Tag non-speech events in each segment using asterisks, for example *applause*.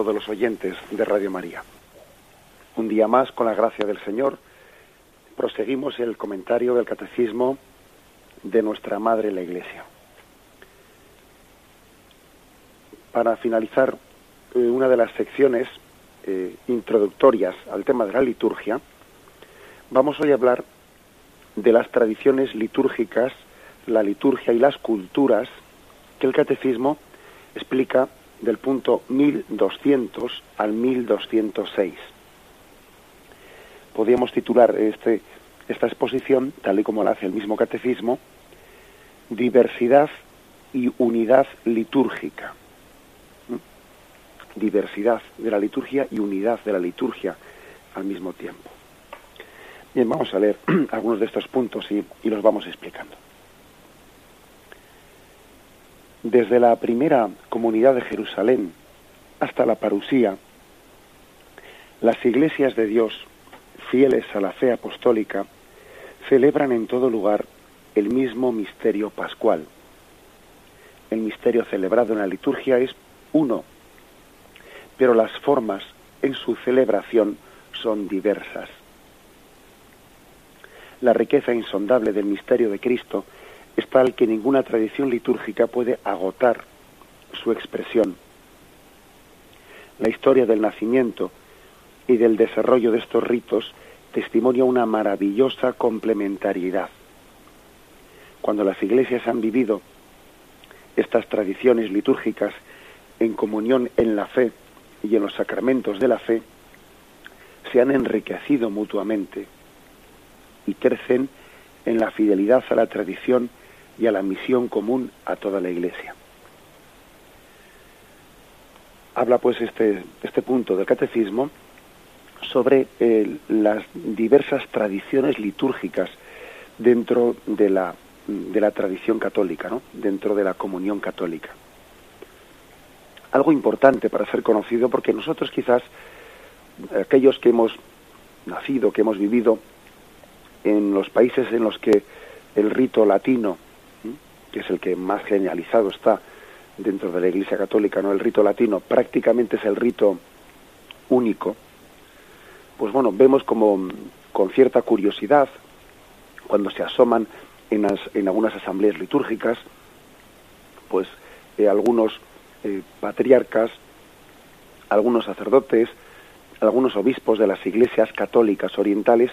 Todos los oyentes de Radio María. Un día más, con la gracia del Señor, proseguimos el comentario del Catecismo de nuestra Madre la Iglesia. Para finalizar eh, una de las secciones eh, introductorias al tema de la liturgia, vamos hoy a hablar de las tradiciones litúrgicas, la liturgia y las culturas que el Catecismo explica del punto 1200 al 1206. Podríamos titular este, esta exposición, tal y como la hace el mismo catecismo, Diversidad y unidad litúrgica. ¿Mm? Diversidad de la liturgia y unidad de la liturgia al mismo tiempo. Bien, vamos a leer *clears throat* algunos de estos puntos y los vamos explicando. Desde la primera comunidad de Jerusalén hasta la parusía, las iglesias de Dios, fieles a la fe apostólica, celebran en todo lugar el mismo misterio pascual. El misterio celebrado en la liturgia es uno, pero las formas en su celebración son diversas. La riqueza insondable del misterio de Cristo es tal que ninguna tradición litúrgica puede agotar su expresión. La historia del nacimiento y del desarrollo de estos ritos testimonia una maravillosa complementariedad. Cuando las iglesias han vivido estas tradiciones litúrgicas en comunión en la fe y en los sacramentos de la fe, se han enriquecido mutuamente y crecen en la fidelidad a la tradición y a la misión común a toda la Iglesia. Habla pues este, este punto del catecismo sobre eh, las diversas tradiciones litúrgicas dentro de la, de la tradición católica, ¿no? dentro de la comunión católica. Algo importante para ser conocido porque nosotros quizás, aquellos que hemos nacido, que hemos vivido en los países en los que el rito latino que es el que más genializado está dentro de la Iglesia Católica, ¿no? El rito latino prácticamente es el rito único. Pues bueno, vemos como con cierta curiosidad cuando se asoman en, en algunas asambleas litúrgicas, pues eh, algunos eh, patriarcas, algunos sacerdotes, algunos obispos de las iglesias católicas orientales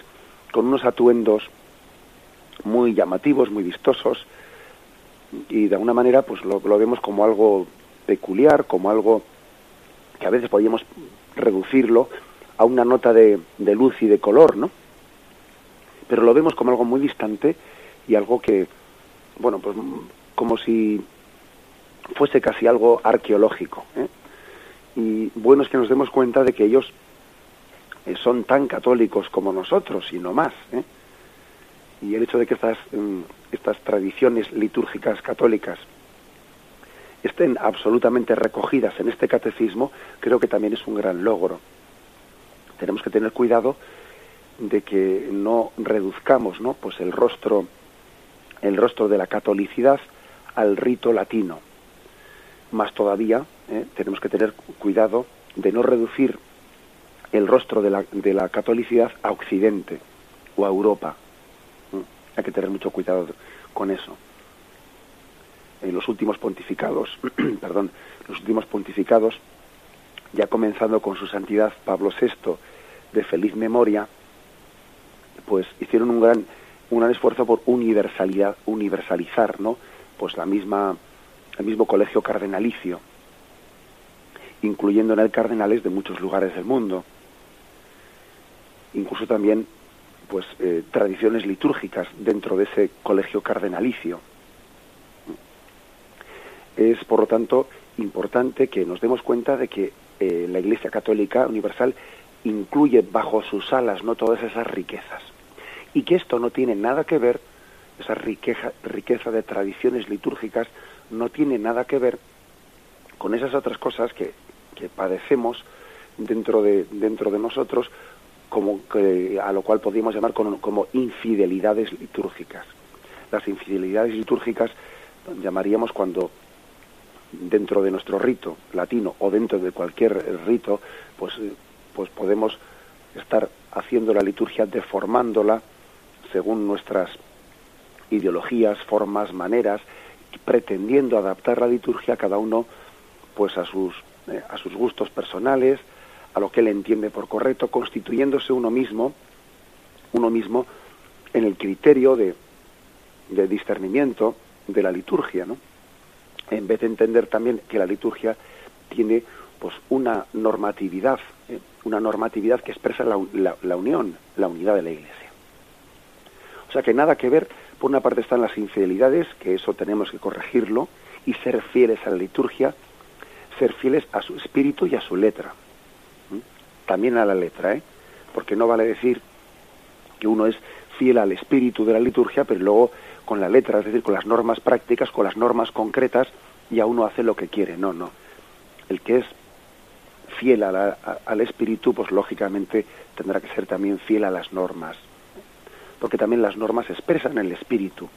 con unos atuendos muy llamativos, muy vistosos, y de alguna manera pues lo, vemos como algo peculiar, como algo que a veces podríamos reducirlo a una nota de, de, luz y de color, ¿no? Pero lo vemos como algo muy distante y algo que, bueno, pues como si fuese casi algo arqueológico. ¿eh? Y bueno es que nos demos cuenta de que ellos son tan católicos como nosotros y no más. ¿eh? Y el hecho de que estas, mm, estas tradiciones litúrgicas católicas estén absolutamente recogidas en este catecismo, creo que también es un gran logro. Tenemos que tener cuidado de que no reduzcamos ¿no? Pues el rostro el rostro de la catolicidad al rito latino. Más todavía, ¿eh? tenemos que tener cuidado de no reducir el rostro de la, de la catolicidad a Occidente o a Europa. Hay que tener mucho cuidado con eso. En los últimos pontificados, *clears throat* perdón, los últimos pontificados, ya comenzando con su santidad Pablo VI de feliz memoria, pues hicieron un gran, un gran esfuerzo por universalizar, ¿no? Pues la misma, el mismo colegio cardenalicio. incluyendo en el cardenales de muchos lugares del mundo. Incluso también pues eh, tradiciones litúrgicas dentro de ese colegio cardenalicio. Es, por lo tanto, importante que nos demos cuenta de que eh, la Iglesia Católica Universal incluye bajo sus alas no todas esas riquezas y que esto no tiene nada que ver esa riqueza, riqueza de tradiciones litúrgicas no tiene nada que ver con esas otras cosas que, que padecemos dentro de, dentro de nosotros como que, a lo cual podríamos llamar como, infidelidades litúrgicas. Las infidelidades litúrgicas llamaríamos cuando dentro de nuestro rito latino o dentro de cualquier rito, pues, pues podemos estar haciendo la liturgia, deformándola según nuestras ideologías, formas, maneras, pretendiendo adaptar la liturgia cada uno pues a sus eh, a sus gustos personales, a lo que él entiende por correcto, constituyéndose uno mismo, uno mismo en el criterio de, de discernimiento de la liturgia, ¿no? En vez de entender también que la liturgia tiene pues una normatividad, ¿eh? una normatividad que expresa la, la, la unión, la unidad de la Iglesia. O sea que nada que ver, por una parte están las infidelidades, que eso tenemos que corregirlo, y ser fieles a la liturgia, ser fieles a su espíritu y a su letra. También a la letra, ¿eh? Porque no vale decir que uno es fiel al espíritu de la liturgia, pero luego con la letra, es decir, con las normas prácticas, con las normas concretas, ya uno hace lo que quiere. No, no. El que es fiel al espíritu, pues lógicamente tendrá que ser también fiel a las normas, porque también las normas expresan el espíritu.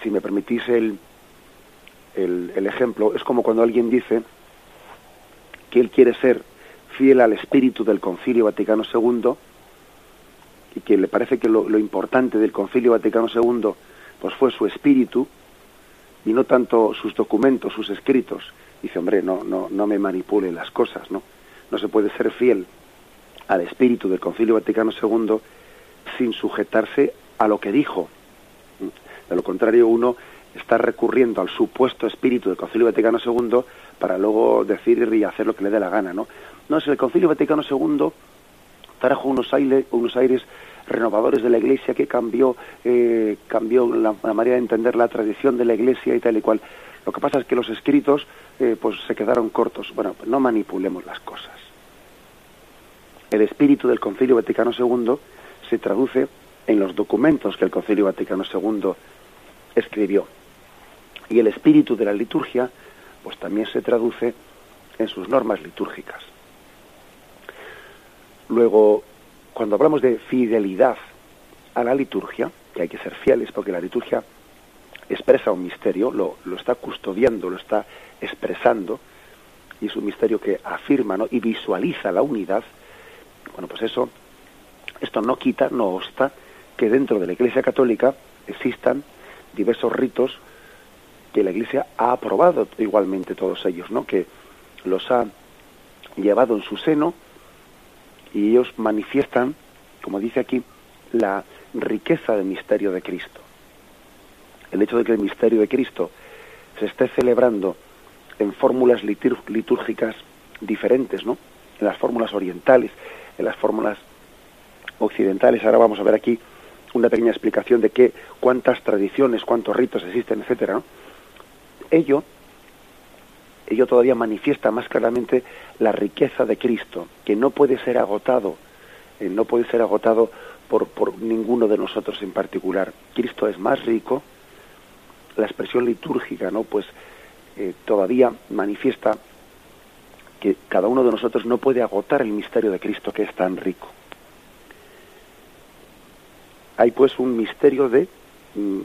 Si me permitís el, el ejemplo, es como cuando alguien dice que él quiere ser fiel al espíritu del Concilio Vaticano II y que le parece que lo, lo, importante del Concilio Vaticano II pues fue su espíritu y no tanto sus documentos, sus escritos. Dice, hombre, no, no, no me manipule las cosas, ¿no? No se puede ser fiel al espíritu del Concilio Vaticano II sin sujetarse a lo que dijo. De lo contrario, uno está recurriendo al supuesto espíritu del Concilio Vaticano II para luego decir y hacer lo que le dé la gana, ¿no? No, es el Concilio Vaticano II trajo unos aires, unos aires renovadores de la Iglesia que cambió, eh, cambió la, manera de entender la tradición de la Iglesia y tal y cual. Lo que pasa es que los escritos eh, pues se quedaron cortos. Bueno, no manipulemos las cosas. El espíritu del Concilio Vaticano II se traduce en los documentos que el Concilio Vaticano II escribió. Y el espíritu de la liturgia, pues también se traduce en sus normas litúrgicas. Luego, cuando hablamos de fidelidad a la liturgia, que hay que ser fieles porque la liturgia expresa un misterio, lo, lo está custodiando, lo está expresando, y es un misterio que afirma ¿no? y visualiza la unidad, bueno, pues eso, esto no quita, no obsta que dentro de la Iglesia Católica existan diversos ritos que la Iglesia ha aprobado igualmente todos ellos, ¿no? Que los ha llevado en su seno y ellos manifiestan, como dice aquí, la riqueza del misterio de Cristo. El hecho de que el misterio de Cristo se esté celebrando en fórmulas litúrgicas diferentes, ¿no? En las fórmulas orientales, en las fórmulas occidentales. Ahora vamos a ver aquí una pequeña explicación de qué, cuántas tradiciones, cuántos ritos existen, etcétera. Ello, ello todavía manifiesta más claramente la riqueza de Cristo, que no puede ser agotado, eh, no puede ser agotado por, por ninguno de nosotros en particular. Cristo es más rico, la expresión litúrgica, ¿no? Pues eh, todavía manifiesta que cada uno de nosotros no puede agotar el misterio de Cristo que es tan rico. Hay pues un misterio de, mm,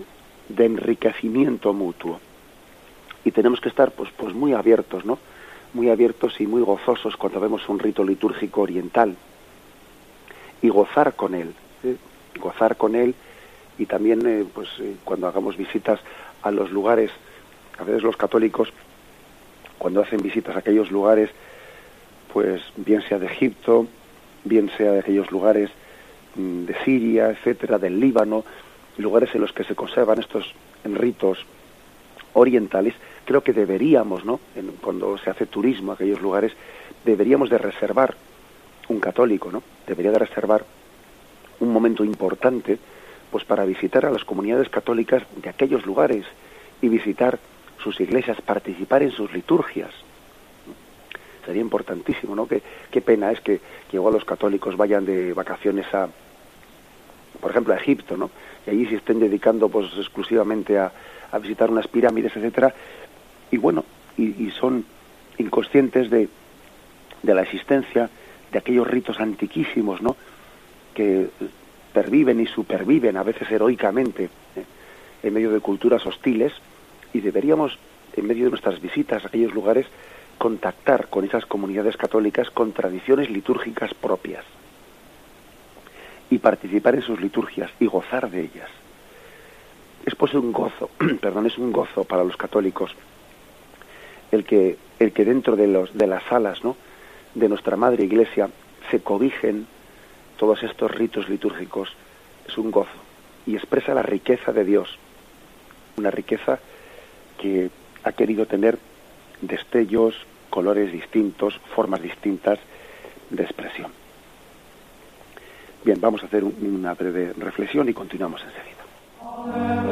de enriquecimiento mutuo y tenemos que estar pues, pues muy abiertos, ¿no? Muy abiertos y muy gozosos cuando vemos un rito litúrgico oriental y gozar con él, ¿eh? gozar con él y también eh, pues eh, cuando hagamos visitas a los lugares, a veces los católicos cuando hacen visitas a aquellos lugares, pues bien sea de Egipto, bien sea de aquellos lugares mm, de Siria, etcétera, del Líbano, lugares en los que se conservan estos ritos orientales, creo que deberíamos, ¿no? cuando se hace turismo a aquellos lugares, deberíamos de reservar un católico, ¿no? Debería de reservar un momento importante, pues para visitar a las comunidades católicas de aquellos lugares y visitar sus iglesias, participar en sus liturgias. Sería importantísimo, ¿no? Qué, qué pena es que, que igual los católicos vayan de vacaciones a, por ejemplo, a Egipto, ¿no? Y allí se estén dedicando pues exclusivamente a, a visitar unas pirámides, etcétera, y bueno, y, son inconscientes de, de la existencia de aquellos ritos antiquísimos, ¿no? Que perviven y superviven a veces heroicamente ¿eh? en medio de culturas hostiles y deberíamos, en medio de nuestras visitas a aquellos lugares, contactar con esas comunidades católicas con tradiciones litúrgicas propias y participar en sus liturgias y gozar de ellas. Es pues un gozo, *clears throat* perdón, es un gozo para los católicos el que el que dentro de los de las salas, ¿no? de nuestra madre iglesia se cobijen todos estos ritos litúrgicos es un gozo y expresa la riqueza de Dios, una riqueza que ha querido tener destellos, colores distintos, formas distintas de expresión. Bien, vamos a hacer una breve reflexión y continuamos enseguida.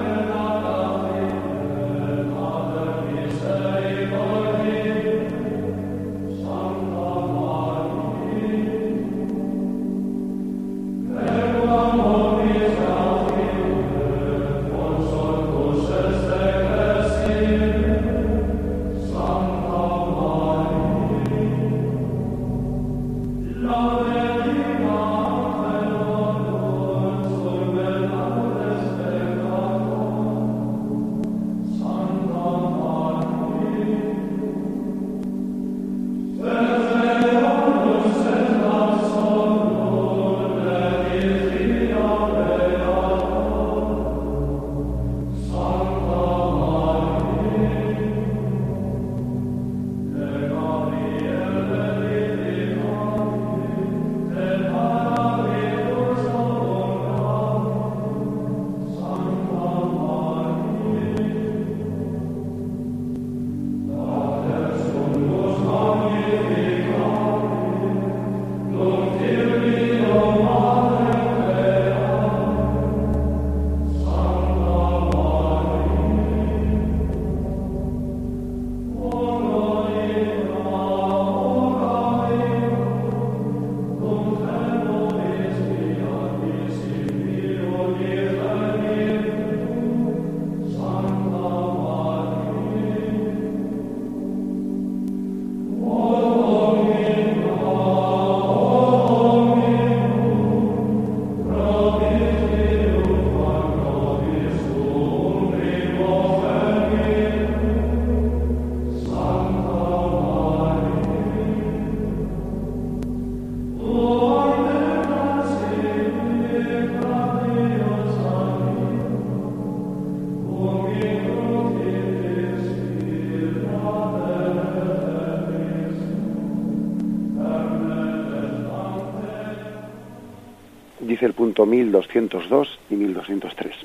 El punto 1202 y 1203.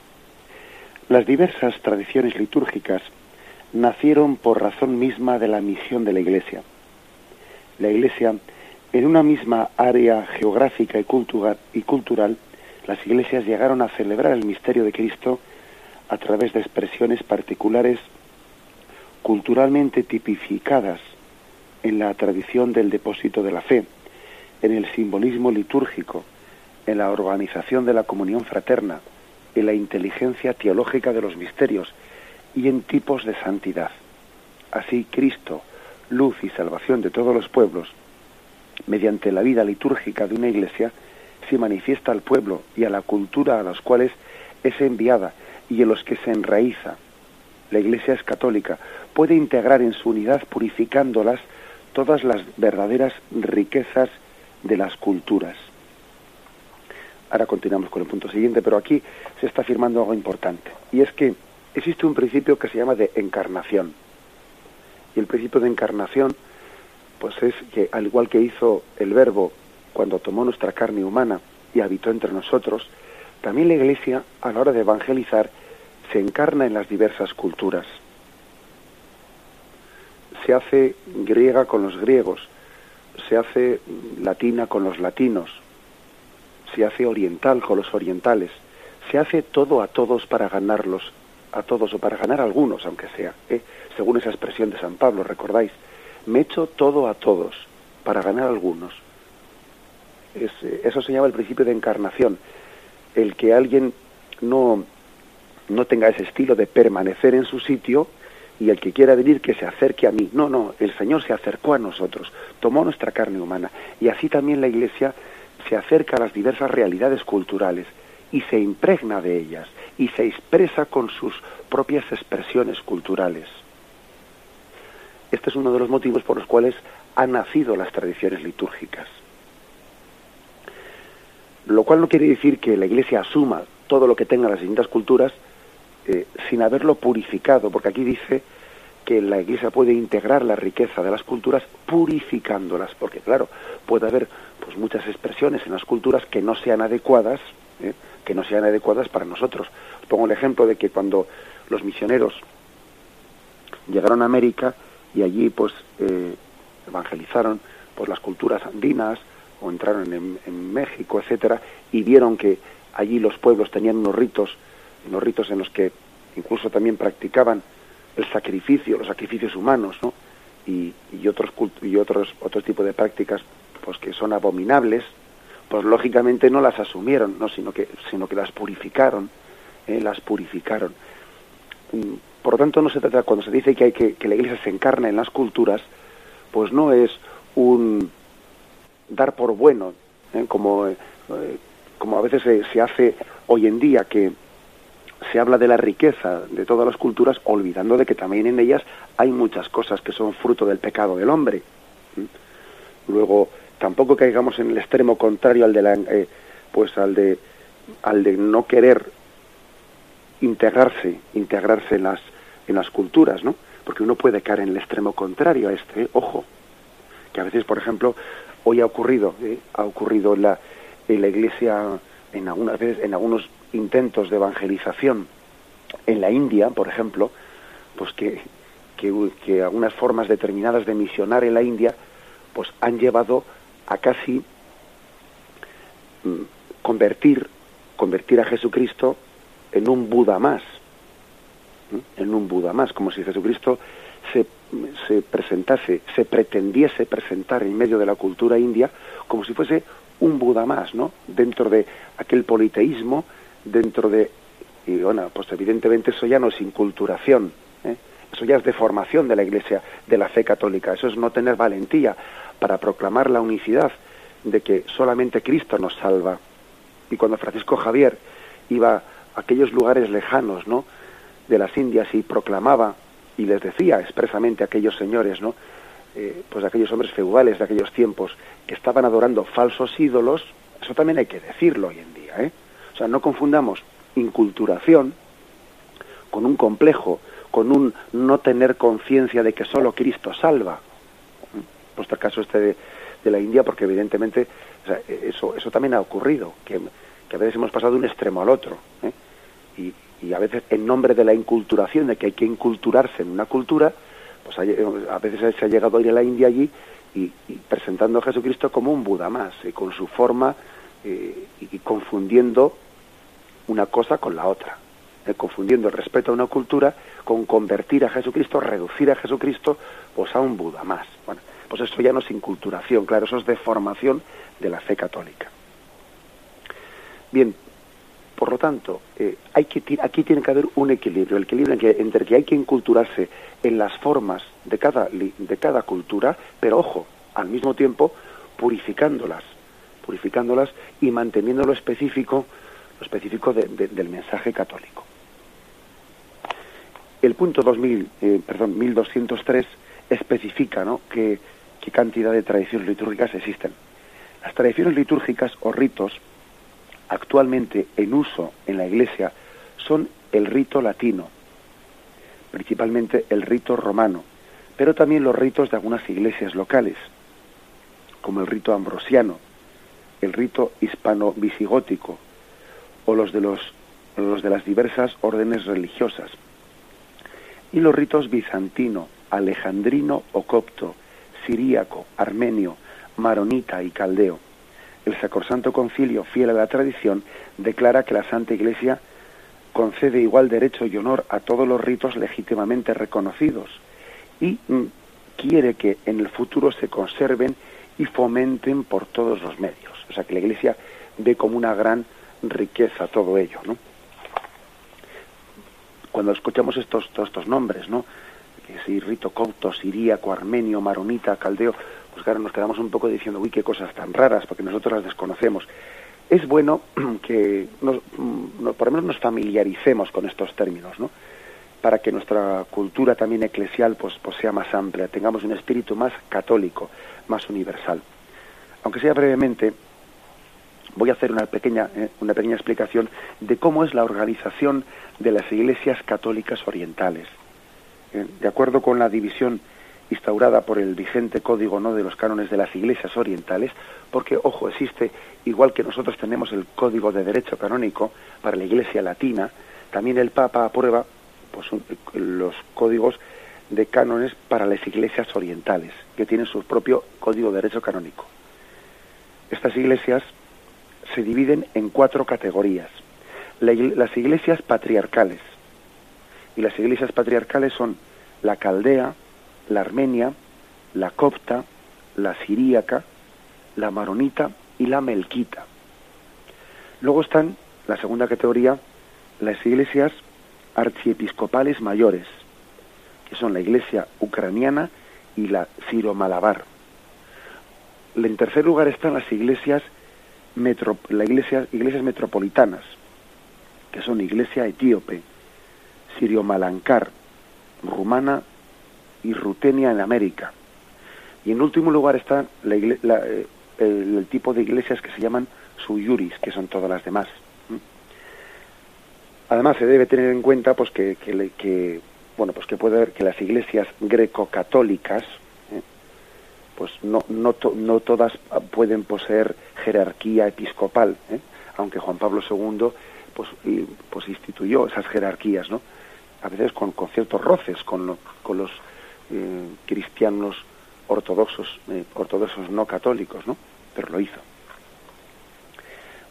Las diversas tradiciones litúrgicas nacieron por razón misma de la misión de la Iglesia. La Iglesia, en una misma área geográfica y cultural, las iglesias llegaron a celebrar el misterio de Cristo a través de expresiones particulares culturalmente tipificadas en la tradición del depósito de la fe, en el simbolismo litúrgico, en la organización de la comunión fraterna, en la inteligencia teológica de los misterios y en tipos de santidad. Así Cristo, luz y salvación de todos los pueblos, mediante la vida litúrgica de una iglesia, se manifiesta al pueblo y a la cultura a los cuales es enviada y en los que se enraiza. La iglesia es católica, puede integrar en su unidad purificándolas todas las verdaderas riquezas de las culturas. Ahora continuamos con el punto siguiente, pero aquí se está afirmando algo importante. Y es que existe un principio que se llama de encarnación. Y el principio de encarnación, pues es que al igual que hizo el Verbo cuando tomó nuestra carne humana y habitó entre nosotros, también la Iglesia, a la hora de evangelizar, se encarna en las diversas culturas. se hace griega con los griegos, se hace latina con los latinos, se hace oriental con los orientales, se hace todo a todos para ganarlos, a todos o para ganar a algunos, aunque sea, ¿eh? según esa expresión de San Pablo, recordáis, me echo todo a todos para ganar algunos. Eh, eso se llama el principio de encarnación, el que alguien no, no tenga ese estilo de permanecer en su sitio y el que quiera venir que se acerque a mí. No, no, el Señor se acercó a nosotros, tomó nuestra carne humana y así también la Iglesia se acerca a las diversas realidades culturales y se impregna de ellas y se expresa con sus propias expresiones culturales. Este es uno de los motivos por los cuales han nacido las tradiciones litúrgicas. Lo cual no quiere decir que la Iglesia asuma todo lo que tengan las distintas culturas eh, sin haberlo purificado, porque aquí dice que la Iglesia puede integrar la riqueza de las culturas purificándolas, porque claro, puede haber pues muchas expresiones en las culturas que no sean adecuadas, ¿eh? que no sean adecuadas para nosotros. Os pongo el ejemplo de que cuando los misioneros llegaron a América y allí pues eh, evangelizaron pues las culturas andinas o entraron en, en México, etcétera, y vieron que allí los pueblos tenían unos ritos, unos ritos en los que incluso también practicaban el sacrificio, los sacrificios humanos, ¿no? Y, otros y otros otros tipos de prácticas pues que son abominables, pues lógicamente no las asumieron, no, sino que sino que las purificaron, ¿eh? las purificaron. Mm, por lo tanto, no se trata cuando se dice que hay que, que la Iglesia se encarna en las culturas, pues no es un dar por bueno, ¿eh? como eh, como a veces se hace hoy en día que se habla de la riqueza de todas las culturas, olvidando de que también en ellas hay muchas cosas que son fruto del pecado del hombre. Luego, tampoco caigamos en el extremo contrario al de la, eh, pues al de, al de no querer integrarse, integrarse en las, en las culturas, ¿no? Porque uno puede caer en el extremo contrario a este, ojo, que a veces, por ejemplo, hoy ha ocurrido, ¿eh? ha ocurrido en la, en la iglesia, en algunas veces, en algunos intentos de evangelización en la India, por ejemplo, pues que, que, algunas formas determinadas de misionar en la India, pues han llevado a casi mm, convertir, convertir a Jesucristo en un Buda más, en un Buda más, como si Jesucristo se, se presentase, se pretendiese presentar en medio de la cultura india como si fuese un Buda más, ¿no? Dentro de aquel politeísmo dentro de... Y bueno, pues evidentemente eso ya no es inculturación, ¿eh? eso ya es deformación de la Iglesia, de la fe católica, eso es no tener valentía para proclamar la unicidad de que solamente Cristo nos salva. Y cuando Francisco Javier iba a aquellos lugares lejanos, ¿no? de las Indias y proclamaba y les decía expresamente a aquellos señores, ¿no? Eh, pues aquellos hombres feudales de aquellos tiempos que estaban adorando falsos ídolos, eso también hay que decirlo hoy en día, ¿eh? O sea, no confundamos inculturación con un complejo, con un no tener conciencia de que solo Cristo salva. Puesto el caso este de, la India, porque evidentemente eso, eso también ha ocurrido, que, a veces hemos pasado de un extremo al otro. ¿eh? Y, a veces en nombre de la inculturación, de que hay que inculturarse en una cultura, pues a veces se ha llegado a ir a la India allí y, presentando a Jesucristo como un Buda más, y con su forma eh, y confundiendo una cosa con la otra, eh, confundiendo el respeto a una cultura con convertir a Jesucristo, reducir a Jesucristo, pues a un Buda más. Bueno, pues eso ya no es inculturación, claro, eso es deformación de la fe católica. Bien, por lo tanto, eh, aquí tiene que haber un equilibrio, el equilibrio entre que hay que inculturarse en las formas de cada, de cada cultura, pero ojo, al mismo tiempo purificándolas, purificándolas y manteniendo lo específico específico del mensaje católico. El punto 2000, eh, perdón, 1203 especifica ¿no? qué cantidad de tradiciones litúrgicas existen. Las tradiciones litúrgicas o ritos actualmente en uso en la Iglesia son el rito latino, principalmente el rito romano, pero también los ritos de algunas iglesias locales, como el rito ambrosiano, el rito hispano-visigótico, o los de, los, de las diversas órdenes religiosas. Y los ritos bizantino, alejandrino o copto, siríaco, armenio, maronita y caldeo. El Sacrosanto Concilio, fiel a la tradición, declara que la Santa Iglesia concede igual derecho y honor a todos los ritos legítimamente reconocidos y mm, quiere que en el futuro se conserven y fomenten por todos los medios. O sea, que la Iglesia ve como una gran riqueza todo ello. Cuando escuchamos estos, todos estos nombres, ¿no? Que si rito copto, siríaco, armenio, maronita, caldeo, pues claro, nos quedamos un poco diciendo, uy, qué cosas tan raras, porque nosotros las desconocemos. Es bueno *clears throat* que nos, mm, por lo menos nos familiaricemos con estos términos, ¿no? Para que nuestra cultura también eclesial pues, pues sea más amplia, tengamos un espíritu más católico, más universal. Aunque sea brevemente, voy a hacer una pequeña, eh, una pequeña explicación de cómo es la organización de las iglesias católicas orientales. Eh, de acuerdo con la división instaurada por el vigente código no de los cánones de las iglesias orientales, porque ojo, existe igual que nosotros tenemos el código de derecho canónico para la iglesia latina, también el Papa aprueba pues, los códigos de cánones para las iglesias orientales, que tienen su propio código de derecho canónico. Estas iglesias se dividen en cuatro categorías. las iglesias patriarcales. Y las iglesias patriarcales son la caldea, la armenia, la copta, la siríaca, la maronita y la melquita. Luego están, la segunda categoría, las iglesias archiepiscopales mayores, que son la iglesia ucraniana y la siro-malabar. En tercer lugar están las iglesias, metro, iglesias metropolitanas, que son iglesia etíope, sirio-malancar, rumana y rutenia en América. Y en último lugar está eh, el, tipo de iglesias que se llaman suyuris, que son todas las demás. Además se debe tener en cuenta pues que, que, bueno pues que puede haber que las iglesias greco-católicas ¿eh? pues no, no, no, todas pueden poseer jerarquía episcopal, ¿eh? aunque Juan Pablo II pues, pues instituyó esas jerarquías, ¿no? A veces con, con ciertos roces con, con los eh, cristianos ortodoxos, eh, ortodoxos no católicos, ¿no? Pero lo hizo.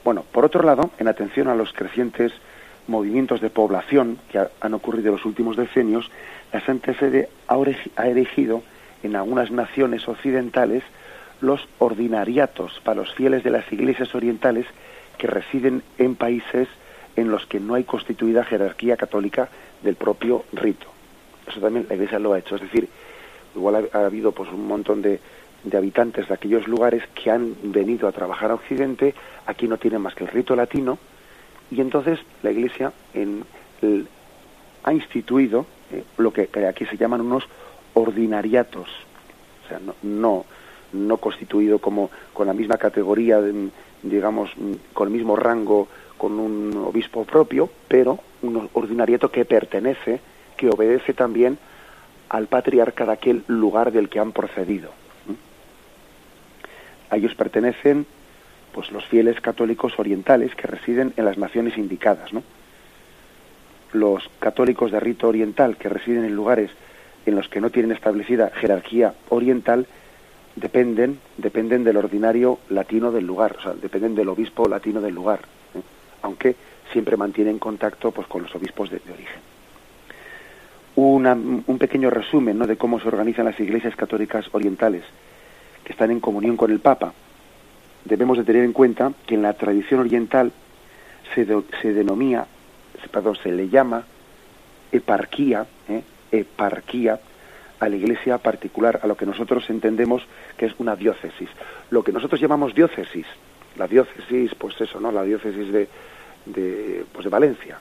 Bueno, por otro lado, en atención a los crecientes movimientos de población que han ocurrido en los últimos decenios, la Santa Sede ha erigido en algunas naciones occidentales los ordinariatos para los fieles de las iglesias orientales que residen en países en los que no hay constituida jerarquía católica del propio rito. Eso también la Iglesia lo ha hecho. Es decir, igual ha, habido pues un montón de, de, habitantes de aquellos lugares que han venido a trabajar a Occidente, aquí no tienen más que el rito latino, y entonces la Iglesia en, ha instituido eh, lo que, aquí se llaman unos ordinariatos, o sea, no, no, constituido como con la misma categoría, digamos, con el mismo rango con un obispo propio, pero un ordinariato que pertenece que obedece también al patriarca de aquel lugar del que han procedido. A ellos pertenecen pues los fieles católicos orientales que residen en las naciones indicadas. Los católicos de rito oriental que residen en lugares en los que no tienen establecida jerarquía oriental dependen dependen del ordinario latino del lugar, o sea, dependen del obispo latino del lugar, ¿eh? aunque siempre mantienen contacto pues con los obispos de origen un pequeño resumen ¿no? de cómo se organizan las iglesias católicas orientales que están en comunión con el Papa. Debemos de tener en cuenta que en la tradición oriental se, se denomina, perdón, se le llama eparquía, ¿eh? eparquía a la iglesia particular, a lo que nosotros entendemos que es una diócesis. Lo que nosotros llamamos diócesis, la diócesis, pues eso, ¿no? La diócesis de, de, pues de Valencia,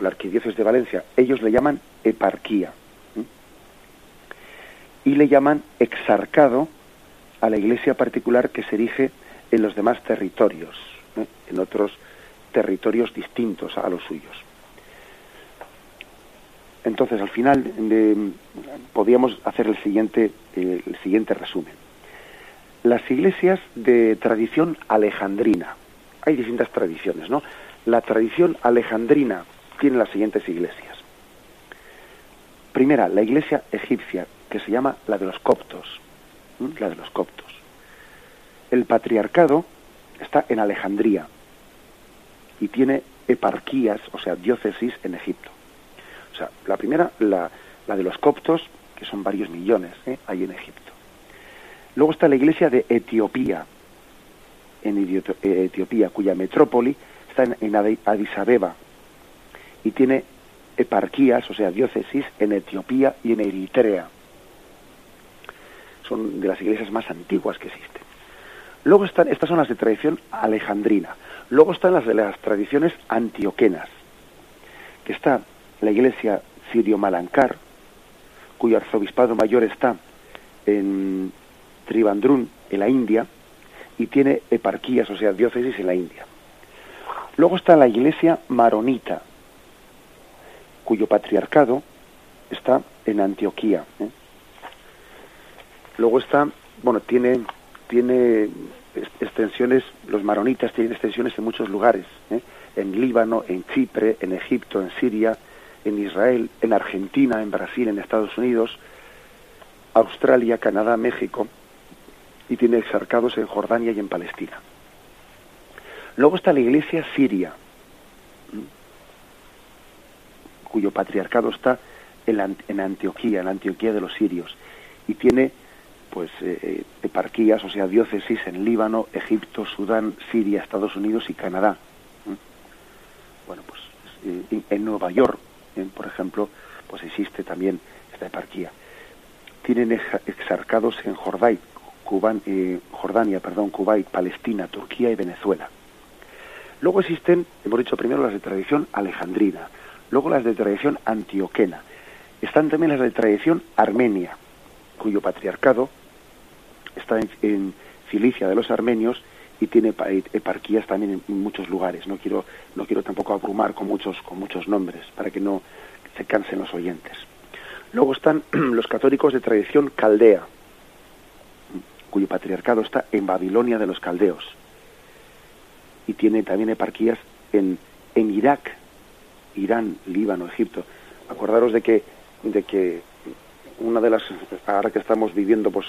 la arquidiócesis de Valencia, ellos le llaman eparquía y le llaman exarcado a la iglesia particular que se erige en los demás territorios, en otros territorios distintos a los suyos. Entonces, al final podríamos hacer el siguiente, el siguiente resumen. Las iglesias de tradición alejandrina, hay distintas tradiciones, ¿no? La tradición alejandrina tiene las siguientes iglesias. Primera, la iglesia egipcia, que se llama la de los coptos, la de los coptos. El patriarcado está en Alejandría y tiene eparquías, o sea, diócesis en Egipto. O sea, la primera, la, la de los coptos, que son varios millones, ¿eh? ahí en Egipto. Luego está la iglesia de Etiopía, en Etiopía, cuya metrópoli está en, Addis Abeba y tiene eparquías, o sea, diócesis en Etiopía y en Eritrea. Son de las iglesias más antiguas que existen. Luego están, estas son las de tradición alejandrina. Luego están las de las tradiciones antioquenas, que está la iglesia sirio-malancar, cuyo arzobispado mayor está en Trivandrum, en la India, y tiene eparquías, o sea, diócesis en la India. Luego está la iglesia maronita, cuyo patriarcado está en Antioquía. ¿eh? Luego está, bueno, tiene, tiene extensiones, los maronitas tienen extensiones en muchos lugares, ¿eh? en Líbano, en Chipre, en Egipto, en Siria, en Israel, en Argentina, en Brasil, en Estados Unidos, Australia, Canadá, México, y tiene exarcados en Jordania y en Palestina. Luego está la iglesia siria, cuyo patriarcado está en, en, Antioquía, en la Antioquía de los sirios, y tiene pues eh, eh, eparquías, o sea, diócesis en Líbano, Egipto, Sudán, Siria, Estados Unidos y Canadá. Bueno, pues eh, en Nueva York, por ejemplo, pues existe también esta eparquía. Tienen exarcados en Jordania, Jordania, perdón, Kuwait, Palestina, Turquía y Venezuela. Luego existen, hemos dicho primero las de tradición alejandrina, luego las de tradición antioquena. Están también las de tradición armenia, cuyo patriarcado está en, Cilicia de los armenios y tiene eparquías también en, muchos lugares. No quiero, no quiero tampoco abrumar con muchos, con muchos nombres para que no se cansen los oyentes. Luego están *clears throat* los católicos de tradición caldea, cuyo patriarcado está en Babilonia de los caldeos y tiene también eparquías en, en Irak, Irán, Líbano, Egipto. Acordaros de que, de que una de las, ahora que estamos viviendo pues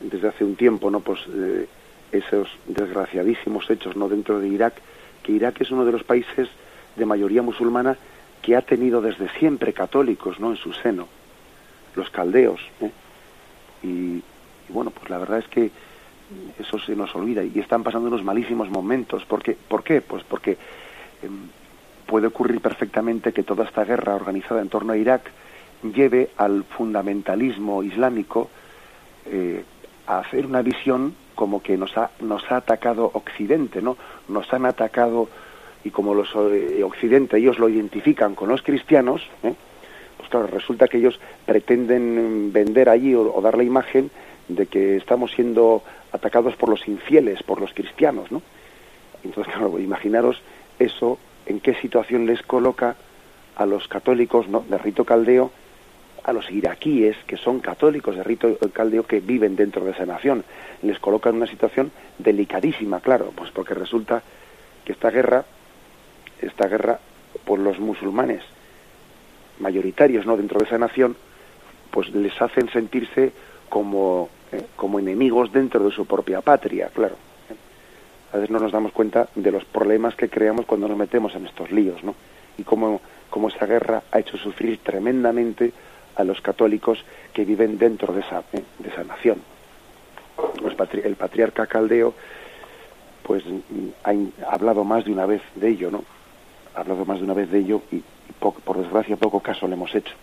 desde hace un tiempo, ¿no? Pues eh, esos desgraciadísimos hechos, ¿no? Dentro de Irak, que Irak es uno de los países de mayoría musulmana que ha tenido desde siempre católicos, ¿no? En su seno, los caldeos, ¿eh? y, bueno, pues la verdad es que eso se nos olvida y están pasando unos malísimos momentos. Porque, ¿Por qué? Pues porque em, puede ocurrir perfectamente que toda esta guerra organizada en torno a Irak lleve al fundamentalismo islámico eh, a hacer una visión como que nos ha, nos ha atacado Occidente, ¿no? Nos han atacado y como los eh, Occidente ellos lo identifican con los cristianos, ¿eh? pues claro, resulta que ellos pretenden vender allí o, dar la imagen de que estamos siendo atacados por los infieles, por los cristianos, ¿no? Entonces, *laughs* claro, imaginaros eso, en qué situación les coloca a los católicos de rito caldeo a los iraquíes, que son católicos de rito caldeo, que viven dentro de esa nación. Les colocan en una situación delicadísima, claro, pues porque resulta que esta guerra, esta guerra por los musulmanes mayoritarios no dentro de esa nación, pues les hacen sentirse como, eh, como enemigos dentro de su propia patria, claro. A veces no nos damos cuenta de los problemas que creamos cuando nos metemos en estos líos, ¿no? Y cómo, cómo esa guerra ha hecho sufrir tremendamente a los católicos que viven dentro de esa, eh, de esa nación. el patriarca caldeo pues ha, hablado más de una vez de ello, ¿no? Ha hablado más de una vez de ello y, por desgracia poco caso le hemos hecho.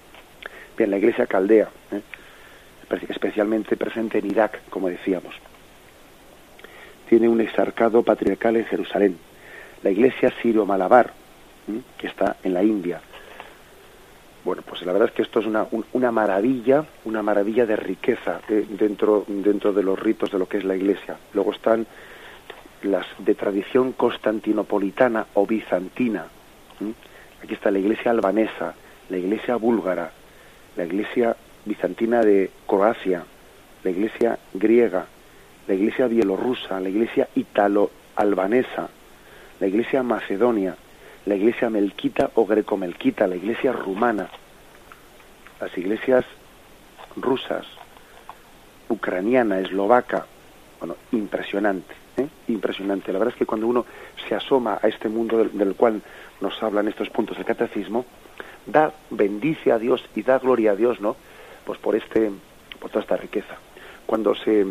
Bien, la iglesia caldea, ¿eh? especialmente presente en Irak, como decíamos, tiene un exarcado patriarcal en Jerusalén. La iglesia sirio-malabar, que está en la India, bueno, pues la verdad es que esto es una, una maravilla, una maravilla de riqueza eh, dentro, dentro de los ritos de lo que es la Iglesia. Luego están las de tradición constantinopolitana o bizantina. Aquí está la Iglesia albanesa, la Iglesia búlgara, la Iglesia bizantina de Croacia, la Iglesia griega, la Iglesia bielorrusa, la Iglesia italo-albanesa, la Iglesia macedonia, la iglesia melquita o grecomelquita, la iglesia rumana, las iglesias rusas, ucraniana, eslovaca, bueno, impresionante, ¿eh? impresionante. La verdad es que cuando uno se asoma a este mundo del, cual nos hablan estos puntos del catecismo, da, bendice a Dios y da gloria a Dios, ¿no? Pues por este, por toda esta riqueza. Cuando se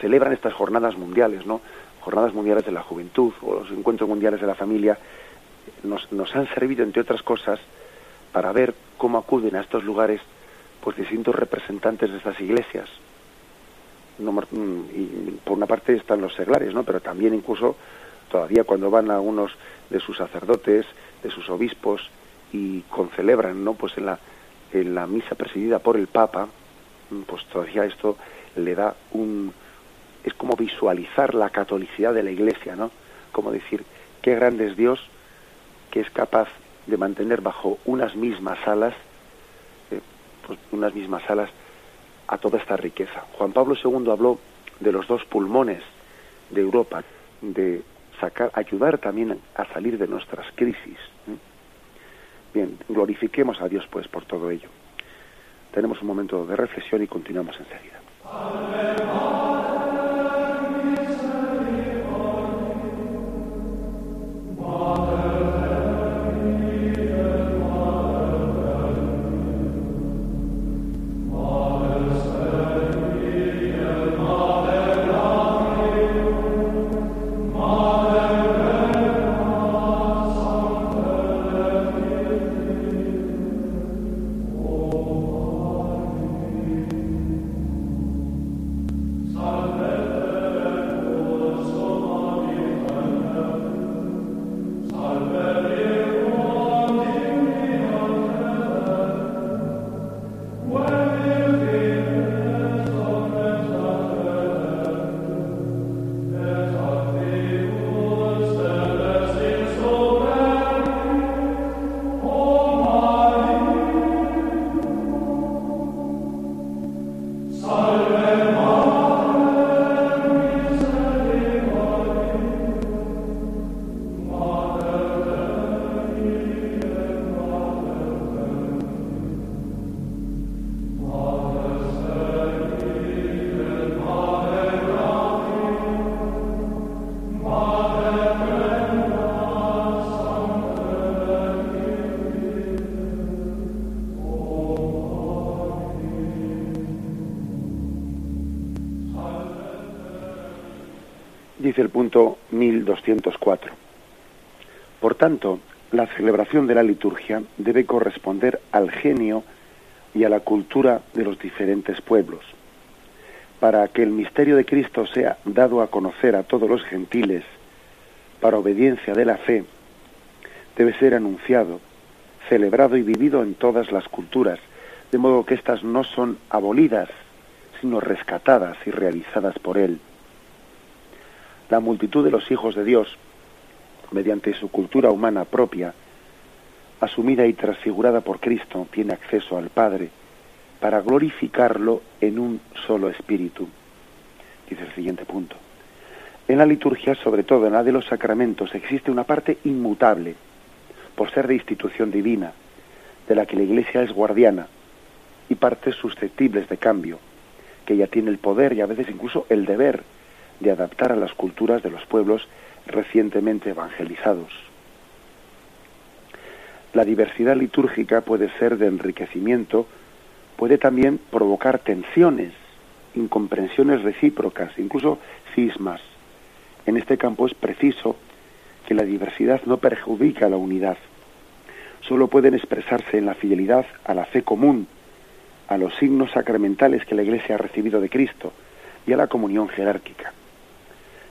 celebran estas jornadas mundiales, ¿no? Jornadas mundiales de la juventud o los encuentros mundiales de la familia, nos, nos han servido, entre otras cosas, para ver cómo acuden a estos lugares pues distintos representantes de estas iglesias. Mm, y por una parte están los seglares, ¿no? Pero también incluso todavía cuando van algunos de sus sacerdotes, de sus obispos y concelebran, ¿no? Pues en la en la misa presidida por el Papa, pues todavía esto le da un es como visualizar la catolicidad de la Iglesia, ¿no? Como decir, qué grande es Dios que es capaz de mantener bajo unas mismas alas, eh, pues unas mismas alas a toda esta riqueza. Juan Pablo II habló de los dos pulmones de Europa, de sacar, ayudar también a salir de nuestras crisis. ¿eh? Bien, glorifiquemos a Dios pues por todo ello. Tenemos un momento de reflexión y continuamos enseguida. Por tanto, la celebración de la liturgia debe corresponder al genio y a la cultura de los diferentes pueblos. Para que el misterio de Cristo sea dado a conocer a todos los gentiles, para obediencia de la fe, debe ser anunciado, celebrado y vivido en todas las culturas, de modo que éstas no son abolidas, sino rescatadas y realizadas por Él la multitud de los hijos de Dios, mediante su cultura humana propia, asumida y transfigurada por Cristo, tiene acceso al Padre para glorificarlo en un solo espíritu. Dice el siguiente punto. En la liturgia, sobre todo en la de los sacramentos, existe una parte inmutable, por ser de institución divina, de la que la Iglesia es guardiana, y partes susceptibles de cambio, que ella tiene el poder y a veces incluso el deber de adaptar a las culturas de los pueblos recientemente evangelizados. La diversidad litúrgica puede ser de enriquecimiento, puede también provocar tensiones, incomprensiones recíprocas, incluso cismas. En este campo es preciso que la diversidad no perjudica a la unidad. Solo pueden expresarse en la fidelidad a la fe común, a los signos sacramentales que la Iglesia ha recibido de Cristo y a la comunión jerárquica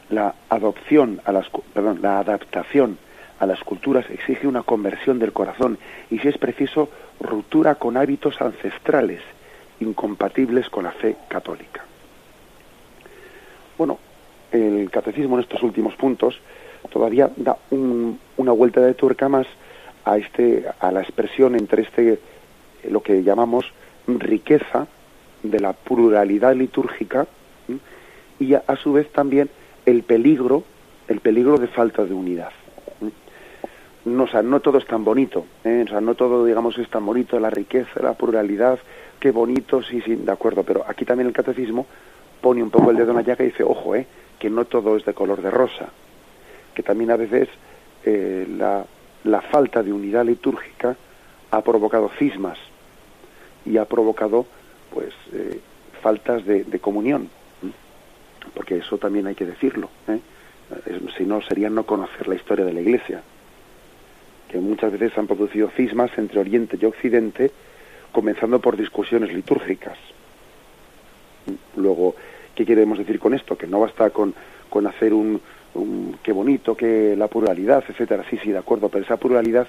la adopción a las, perdón, la adaptación a las culturas exige una conversión del corazón y si es preciso ruptura con hábitos ancestrales incompatibles con la fe católica. Bueno, el catecismo en estos últimos puntos todavía da una vuelta de tuerca más a este a la expresión entre este lo que llamamos riqueza de la pluralidad litúrgica y a su vez también el peligro, el peligro de falta de unidad. no, sea, no todo es tan bonito, ¿eh? o sea, no todo, digamos, es tan bonito, la riqueza, la pluralidad, qué bonito, sí, sí, de acuerdo, pero aquí también el catecismo pone un poco el dedo en la llaga y dice, ojo, ¿eh? que no todo es de color de rosa, que también a veces eh, la, la falta de unidad litúrgica ha provocado cismas y ha provocado, pues, eh, faltas de comunión, porque eso también hay que decirlo, ¿eh? si no sería no conocer la historia de la Iglesia que muchas veces han producido cismas entre Oriente y Occidente, comenzando por discusiones litúrgicas. Luego, ¿qué queremos decir con esto? Que no basta con, con hacer un, qué bonito, que la pluralidad, etcétera. Sí, sí, de acuerdo, pero esa pluralidad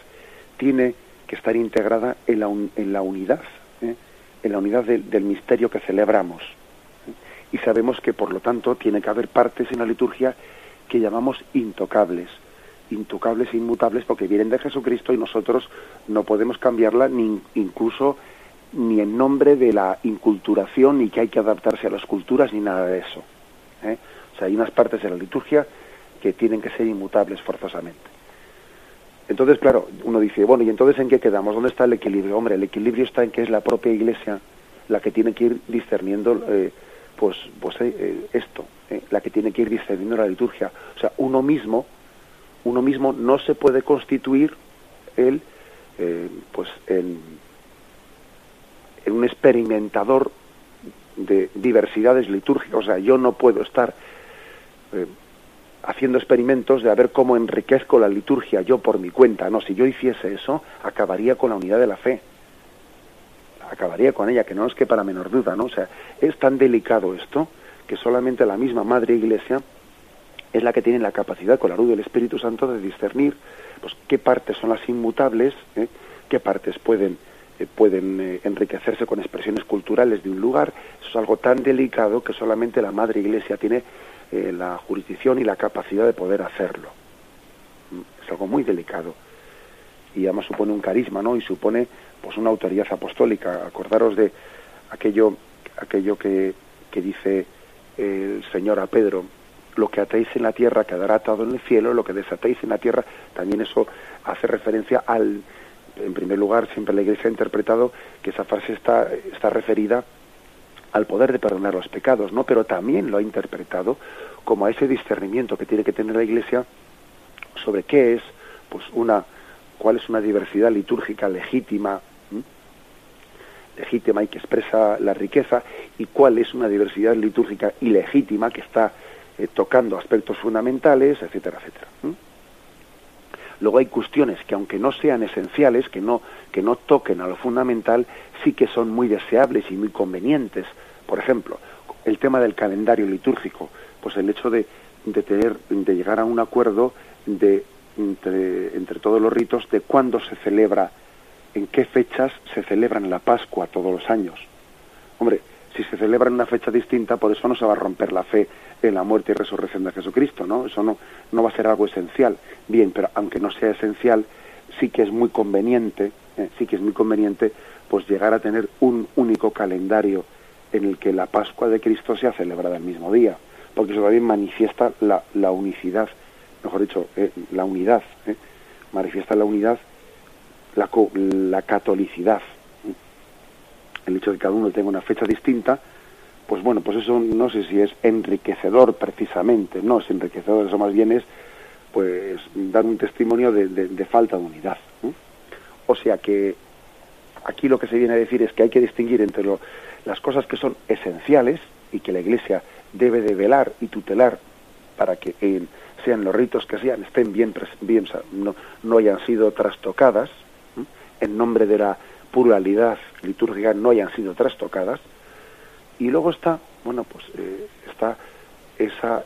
tiene que estar integrada en la, en la unidad, ¿eh? en la unidad del misterio que celebramos. Y sabemos que, por lo tanto, tiene que haber partes en la liturgia que llamamos intocables intocables e inmutables porque vienen de Jesucristo y nosotros no podemos cambiarla ni incluso ni en nombre de la inculturación ni que hay que adaptarse a las culturas ni nada de eso. ¿eh? O sea, hay unas partes de la liturgia que tienen que ser inmutables forzosamente. Entonces, claro, uno dice, bueno, ¿y entonces en qué quedamos? ¿Dónde está el equilibrio? Hombre, el equilibrio está en que es la propia Iglesia la que tiene que ir discerniendo, eh, pues, pues eh, esto, la que tiene que ir discerniendo la liturgia. O sea, uno mismo, uno mismo no se puede constituir el, eh, pues en, un experimentador de diversidades litúrgicas. O sea, yo no puedo estar eh, haciendo experimentos de a ver cómo enriquezco la liturgia yo por mi cuenta. No, si yo hiciese eso, acabaría con la unidad de la fe. Acabaría con ella, que no es que para menor duda, ¿no? O sea, es tan delicado esto que solamente la misma Madre Iglesia es la que tiene la capacidad con la luz del Espíritu Santo de discernir pues, qué partes son las inmutables, ¿eh? qué partes pueden, eh, pueden eh, enriquecerse con expresiones culturales de un lugar. Eso es algo tan delicado que solamente la Madre Iglesia tiene la jurisdicción y la capacidad de poder hacerlo. Mm, es algo muy delicado. Y además supone un carisma, ¿no? Y supone pues una autoridad apostólica. Acordaros de aquello, aquello que, que dice el Señor a Pedro, lo que atéis en la tierra quedará atado en el cielo, lo que desatéis en la tierra, también eso hace referencia al, en primer lugar, siempre la Iglesia ha interpretado que esa frase está, está referida al poder de perdonar los pecados, ¿no? Pero también lo ha interpretado como a ese discernimiento que tiene que tener la Iglesia sobre qué es, pues una, cuál es una diversidad litúrgica legítima, legítima y que expresa la riqueza, y cuál es una diversidad litúrgica ilegítima que está eh, tocando aspectos fundamentales, etcétera, etcétera. Luego hay cuestiones que aunque no sean esenciales, que no, que no toquen a lo fundamental, sí que son muy deseables y muy convenientes. Por ejemplo, el tema del calendario litúrgico, pues el hecho de, de tener, de llegar a un acuerdo de entre, entre todos los ritos de cuándo se celebra, en qué fechas se celebran la Pascua todos los años. Hombre, si se celebra en una fecha distinta, por eso no se va a romper la fe en la muerte y resurrección de Jesucristo, ¿no? Eso no, no va a ser algo esencial. Bien, pero aunque no sea esencial, sí que es muy conveniente, eh, sí que es muy conveniente, pues llegar a tener un único calendario en el que la Pascua de Cristo sea celebrada el mismo día, porque eso también manifiesta la, la unicidad, mejor dicho, eh, la unidad, eh, manifiesta la unidad, la, la catolicidad. El hecho de que cada uno tenga una fecha distinta, pues bueno, pues eso no sé si es enriquecedor precisamente, no es enriquecedor, eso más bien es pues dar un testimonio de, falta de unidad. O sea que aquí lo que se viene a decir es que hay que distinguir entre las cosas que son esenciales y que la Iglesia debe de velar y tutelar para que sean los ritos que sean, estén bien, bien no, no hayan sido trastocadas, en nombre de la pluralidad litúrgica no hayan sido trastocadas, y luego está, bueno, pues eh, está esa,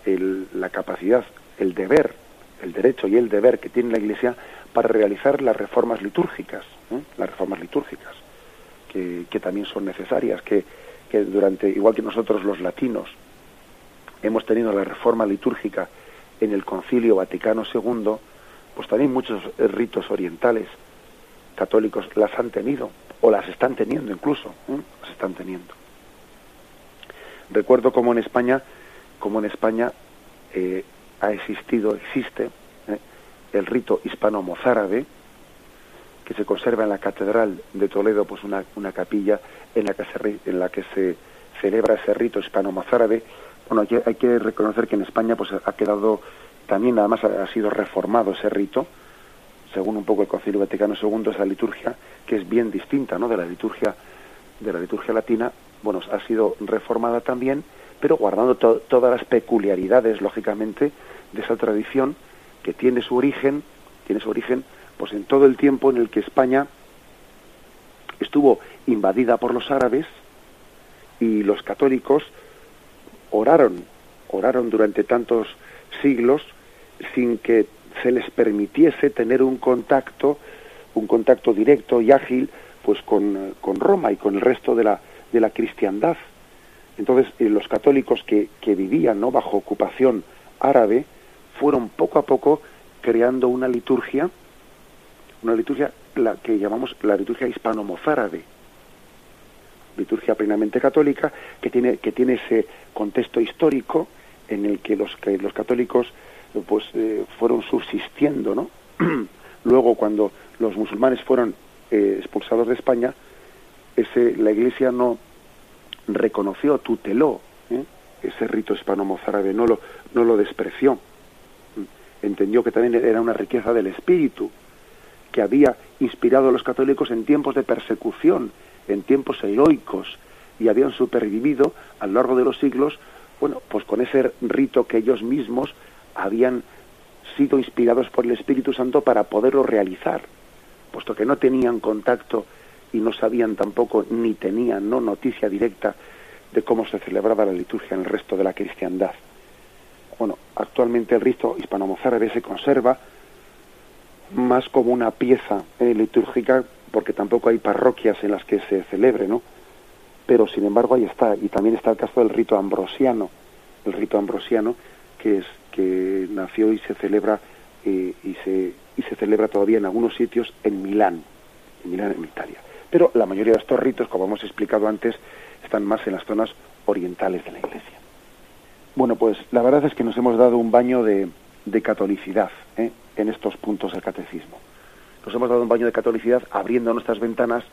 la capacidad, el deber, el derecho y el deber que tiene la Iglesia para realizar las reformas litúrgicas, ¿eh? las reformas litúrgicas, que, que, también son necesarias, que, que durante, igual que nosotros los latinos, hemos tenido la reforma litúrgica en el Concilio Vaticano II, pues también muchos ritos orientales católicos las han tenido, o las están teniendo incluso, ¿eh? las están teniendo. Recuerdo como en España, como en España eh, ha existido, existe, eh, el rito hispano-mozárabe, que se conserva en la Catedral de Toledo, pues una, capilla en la que se celebra ese rito hispano-mozárabe. Bueno, hay que, reconocer que en España pues ha quedado también, además ha, sido reformado ese rito, según un poco el Concilio Vaticano II, esa liturgia que es bien distinta, ¿no? De la liturgia de la liturgia latina, bueno, ha sido reformada también, pero guardando todas las peculiaridades, lógicamente, de esa tradición que tiene su origen, tiene su origen pues en todo el tiempo en el que España estuvo invadida por los árabes y los católicos oraron, oraron durante tantos siglos sin que se les permitiese tener un contacto, un contacto directo y ágil pues con, con Roma y con el resto de la, de la cristiandad. Entonces, eh, los católicos que, que vivían ¿no? bajo ocupación árabe fueron poco a poco creando una liturgia una liturgia la que llamamos la liturgia hispano-mozárabe, liturgia plenamente católica que tiene que tiene ese contexto histórico en el que los que los católicos pues eh, fueron subsistiendo, ¿no? *clears throat* Luego cuando los musulmanes fueron eh, expulsados de España, ese la Iglesia no reconoció, tuteló ¿eh? ese rito hispano-mozárabe, no lo no lo despreció. Entendió que también era una riqueza del espíritu que había inspirado a los católicos en tiempos de persecución, en tiempos heroicos, y habían supervivido a lo largo de los siglos, bueno, pues con ese rito que ellos mismos habían sido inspirados por el Espíritu Santo para poderlo realizar, puesto que no tenían contacto y no sabían tampoco ni tenían no noticia directa de cómo se celebraba la liturgia en el resto de la cristiandad. Bueno, actualmente el rito hispano-mozárabe se conserva más como una pieza eh, litúrgica, porque tampoco hay parroquias en las que se celebre, ¿no? Pero sin embargo ahí está, y también está el caso del rito ambrosiano, el rito ambrosiano que es que nació y se celebra eh, y se y se celebra todavía en algunos sitios en Milán, en Milán en Italia. Pero la mayoría de estos ritos, como hemos explicado antes, están más en las zonas orientales de la Iglesia. Bueno, pues la verdad es que nos hemos dado un baño de, de catolicidad, ¿eh? en estos puntos del catecismo. Nos hemos dado un baño de catolicidad abriendo nuestras ventanas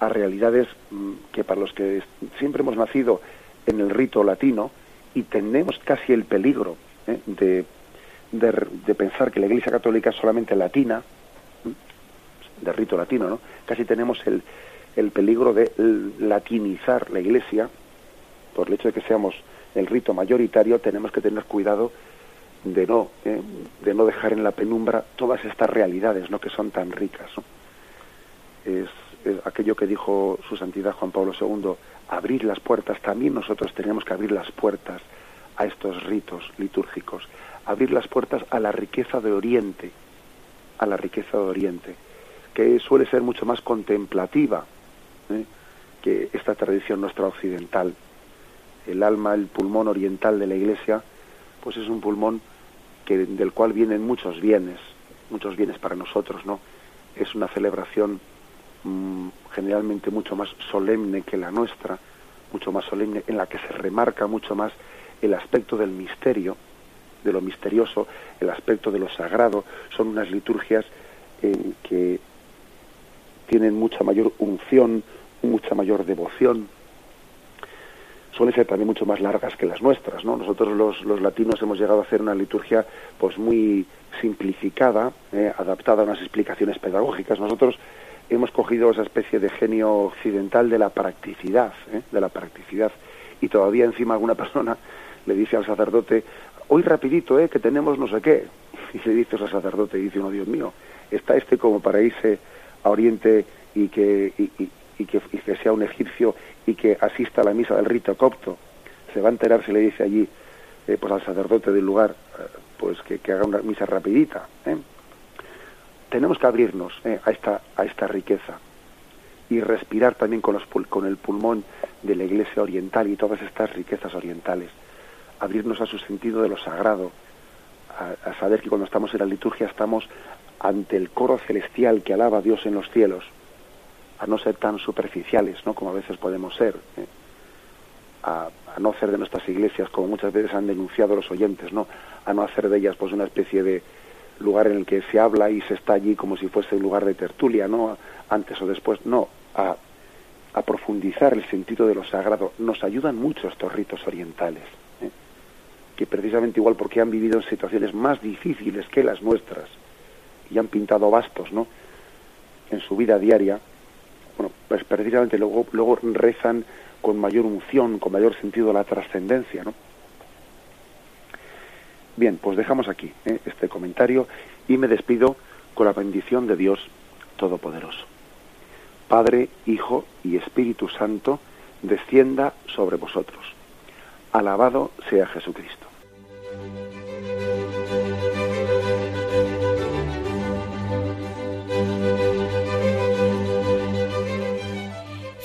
a realidades mm, que para los que siempre hemos nacido en el rito latino y tenemos casi el peligro ¿eh? de, de, pensar que la Iglesia Católica es solamente latina, de rito latino, ¿no? Casi tenemos el, el peligro de latinizar la Iglesia, por el hecho de que seamos el rito mayoritario, tenemos que tener cuidado de no, eh, de no dejar en la penumbra todas estas realidades ¿no? que son tan ricas. Es, aquello que dijo su santidad Juan Pablo II, abrir las puertas, también nosotros tenemos que abrir las puertas a estos ritos litúrgicos, abrir las puertas a la riqueza de Oriente, a la riqueza de Oriente, que suele ser mucho más contemplativa ¿eh? que esta tradición nuestra occidental. El alma, el pulmón oriental de la Iglesia, pues es un pulmón que, del cual vienen muchos bienes, muchos bienes para nosotros, ¿no? Es una celebración mm, generalmente mucho más solemne que la nuestra, mucho más solemne, en la que se remarca mucho más el aspecto del misterio, de lo misterioso, el aspecto de lo sagrado. Son unas liturgias en que tienen mucha mayor unción, mucha mayor devoción, suelen ser también mucho más largas que las nuestras, ¿no? Nosotros los, los latinos hemos llegado a hacer una liturgia pues muy simplificada, eh, adaptada a unas explicaciones pedagógicas. Nosotros hemos cogido esa especie de genio occidental de la practicidad, ¿eh? de la practicidad, y todavía encima alguna persona le dice al sacerdote, hoy rapidito, ¿eh? que tenemos no sé qué, *laughs* y le dice al sacerdote, y dice uno, Dios mío, está este como para irse a Oriente y que, y que, sea un egipcio y que asista a la misa del rito copto, se va a enterar si le dice allí eh, pues al sacerdote del lugar eh, pues que, haga una misa rapidita. ¿eh? Tenemos que abrirnos a, esta, a esta riqueza y respirar también con, los, con el pulmón de la iglesia oriental y todas estas riquezas orientales. Abrirnos a su sentido de lo sagrado, a, a saber que cuando estamos en la liturgia estamos ante el coro celestial que alaba a Dios en los cielos a no ser tan superficiales, ¿no? Como a veces podemos ser, ¿eh? a, no hacer de nuestras iglesias, como muchas veces han denunciado los oyentes, ¿no? A no hacer de ellas, pues, una especie de, lugar en el que se habla y se está allí como si fuese un lugar de tertulia, ¿no? Antes o después, no, a, a profundizar el sentido de lo sagrado. Nos ayudan mucho estos ritos orientales, ¿eh? que precisamente igual porque han vivido en situaciones más difíciles que las nuestras y han pintado bastos, ¿no? En su vida diaria, bueno, pues precisamente luego, luego rezan con mayor unción, con mayor sentido la trascendencia, ¿no? Bien, pues dejamos aquí ¿eh? este comentario y me despido con la bendición de Dios Todopoderoso. Padre, Hijo y Espíritu Santo, descienda sobre vosotros. Alabado sea Jesucristo.